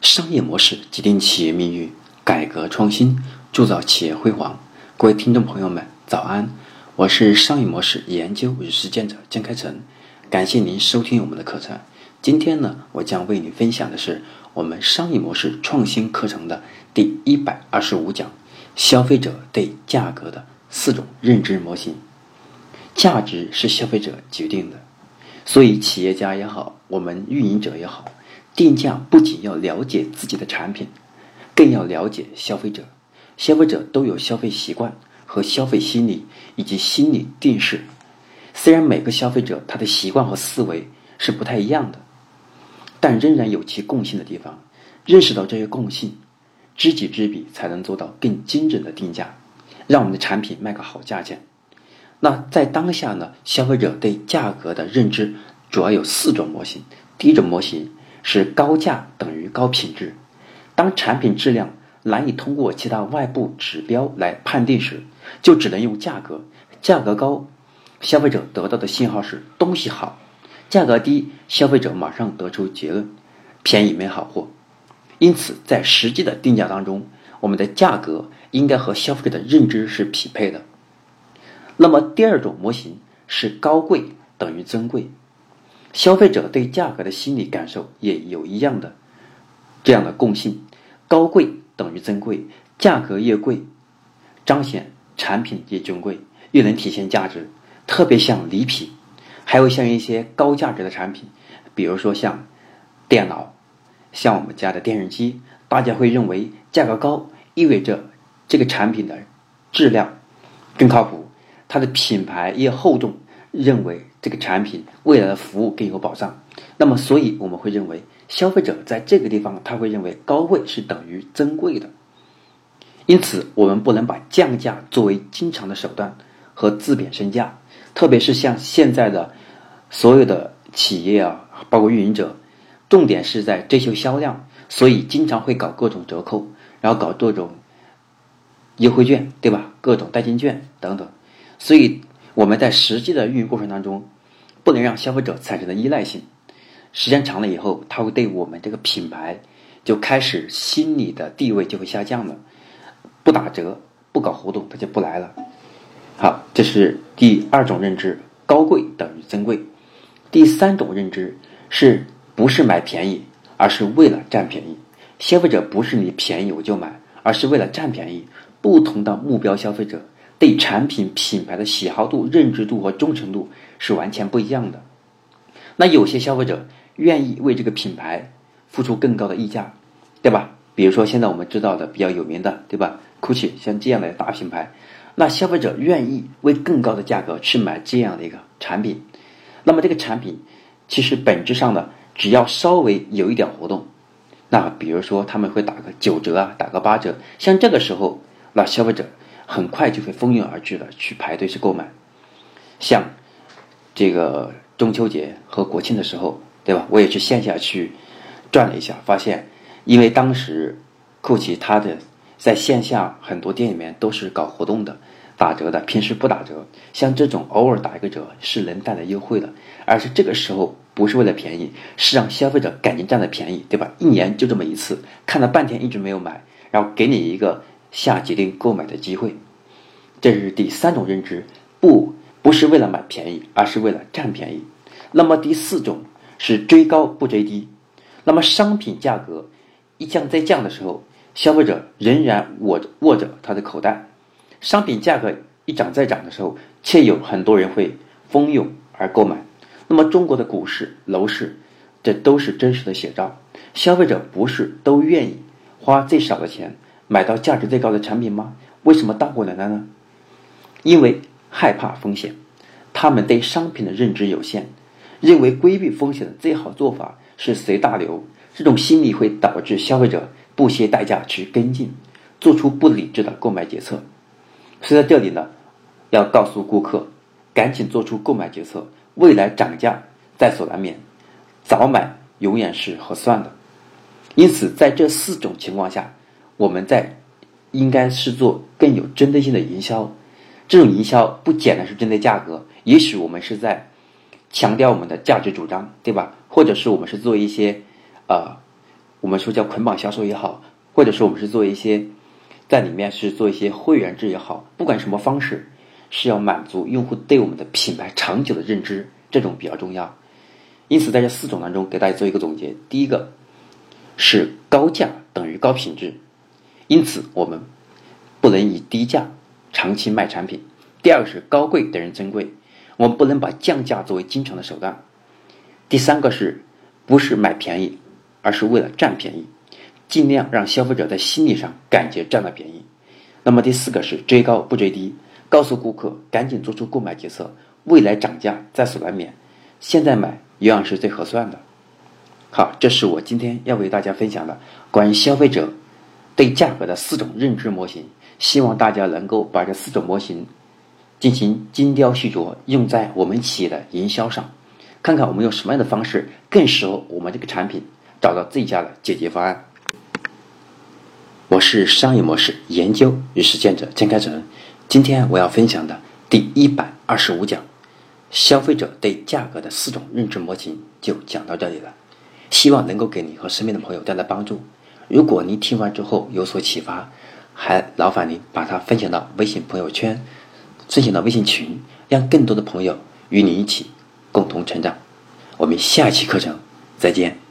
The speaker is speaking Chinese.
商业模式决定企业命运，改革创新铸造企业辉煌。各位听众朋友们，早安！我是商业模式研究与实践者江开成，感谢您收听我们的课程。今天呢，我将为你分享的是我们商业模式创新课程的第一百二十五讲：消费者对价格的四种认知模型。价值是消费者决定的，所以企业家也好，我们运营者也好。定价不仅要了解自己的产品，更要了解消费者。消费者都有消费习惯和消费心理以及心理定势。虽然每个消费者他的习惯和思维是不太一样的，但仍然有其共性的地方。认识到这些共性，知己知彼，才能做到更精准的定价，让我们的产品卖个好价钱。那在当下呢，消费者对价格的认知主要有四种模型。第一种模型。是高价等于高品质。当产品质量难以通过其他外部指标来判定时，就只能用价格。价格高，消费者得到的信号是东西好；价格低，消费者马上得出结论，便宜没好货。因此，在实际的定价当中，我们的价格应该和消费者的认知是匹配的。那么，第二种模型是高贵等于尊贵。消费者对价格的心理感受也有一样的这样的共性：高贵等于珍贵，价格越贵，彰显产品越尊贵，越能体现价值。特别像礼品，还有像一些高价值的产品，比如说像电脑，像我们家的电视机，大家会认为价格高意味着这个产品的质量更靠谱，它的品牌越厚重。认为这个产品未来的服务更有保障，那么所以我们会认为消费者在这个地方他会认为高贵是等于珍贵的，因此我们不能把降价作为经常的手段和自贬身价，特别是像现在的所有的企业啊，包括运营者，重点是在追求销量，所以经常会搞各种折扣，然后搞各种优惠券，对吧？各种代金券等等，所以。我们在实际的运营过程当中，不能让消费者产生的依赖性，时间长了以后，他会对我们这个品牌就开始心理的地位就会下降了，不打折、不搞活动，他就不来了。好，这是第二种认知，高贵等于珍贵。第三种认知是不是买便宜，而是为了占便宜。消费者不是你便宜我就买，而是为了占便宜。不同的目标消费者。对产品品牌的喜好度、认知度和忠诚度是完全不一样的。那有些消费者愿意为这个品牌付出更高的溢价，对吧？比如说现在我们知道的比较有名的，对吧？GUCCI 像这样的大品牌，那消费者愿意为更高的价格去买这样的一个产品。那么这个产品其实本质上呢，只要稍微有一点活动，那比如说他们会打个九折啊，打个八折，像这个时候，那消费者。很快就会蜂拥而至的去排队去购买，像这个中秋节和国庆的时候，对吧？我也去线下去转了一下，发现因为当时酷奇它的在线下很多店里面都是搞活动的，打折的，平时不打折。像这种偶尔打一个折是能带来优惠的，而是这个时候不是为了便宜，是让消费者赶紧占了便宜，对吧？一年就这么一次，看了半天一直没有买，然后给你一个。下决定购买的机会，这是第三种认知，不不是为了买便宜，而是为了占便宜。那么第四种是追高不追低。那么商品价格一降再降的时候，消费者仍然握握着他的口袋；商品价格一涨再涨的时候，却有很多人会蜂拥而购买。那么中国的股市、楼市，这都是真实的写照。消费者不是都愿意花最少的钱？买到价值最高的产品吗？为什么倒过来了呢？因为害怕风险，他们对商品的认知有限，认为规避风险的最好做法是随大流。这种心理会导致消费者不惜代价去跟进，做出不理智的购买决策。所以在这里呢，要告诉顾客，赶紧做出购买决策。未来涨价在所难免，早买永远是合算的。因此，在这四种情况下。我们在应该是做更有针对性的营销，这种营销不简单是针对价格，也许我们是在强调我们的价值主张，对吧？或者是我们是做一些呃我们说叫捆绑销售也好，或者说我们是做一些在里面是做一些会员制也好，不管什么方式，是要满足用户对我们的品牌长久的认知，这种比较重要。因此，在这四种当中，给大家做一个总结：第一个是高价等于高品质，因此我们不能以低价长期卖产品；第二个是高贵等于珍贵，我们不能把降价作为经常的手段；第三个是不是买便宜，而是为了占便宜，尽量让消费者在心理上感觉占了便宜。那么第四个是追高不追低，告诉顾客赶紧做出购买决策，未来涨价在所难免，现在买。一样是最合算的。好，这是我今天要为大家分享的关于消费者对价格的四种认知模型。希望大家能够把这四种模型进行精雕细琢，用在我们企业的营销上，看看我们用什么样的方式更适合我们这个产品，找到最佳的解决方案。我是商业模式研究与实践者江开成，今天我要分享的第一百二十五讲。消费者对价格的四种认知模型就讲到这里了，希望能够给你和身边的朋友带来帮助。如果您听完之后有所启发，还劳烦您把它分享到微信朋友圈，分享到微信群，让更多的朋友与你一起共同成长。我们下期课程再见。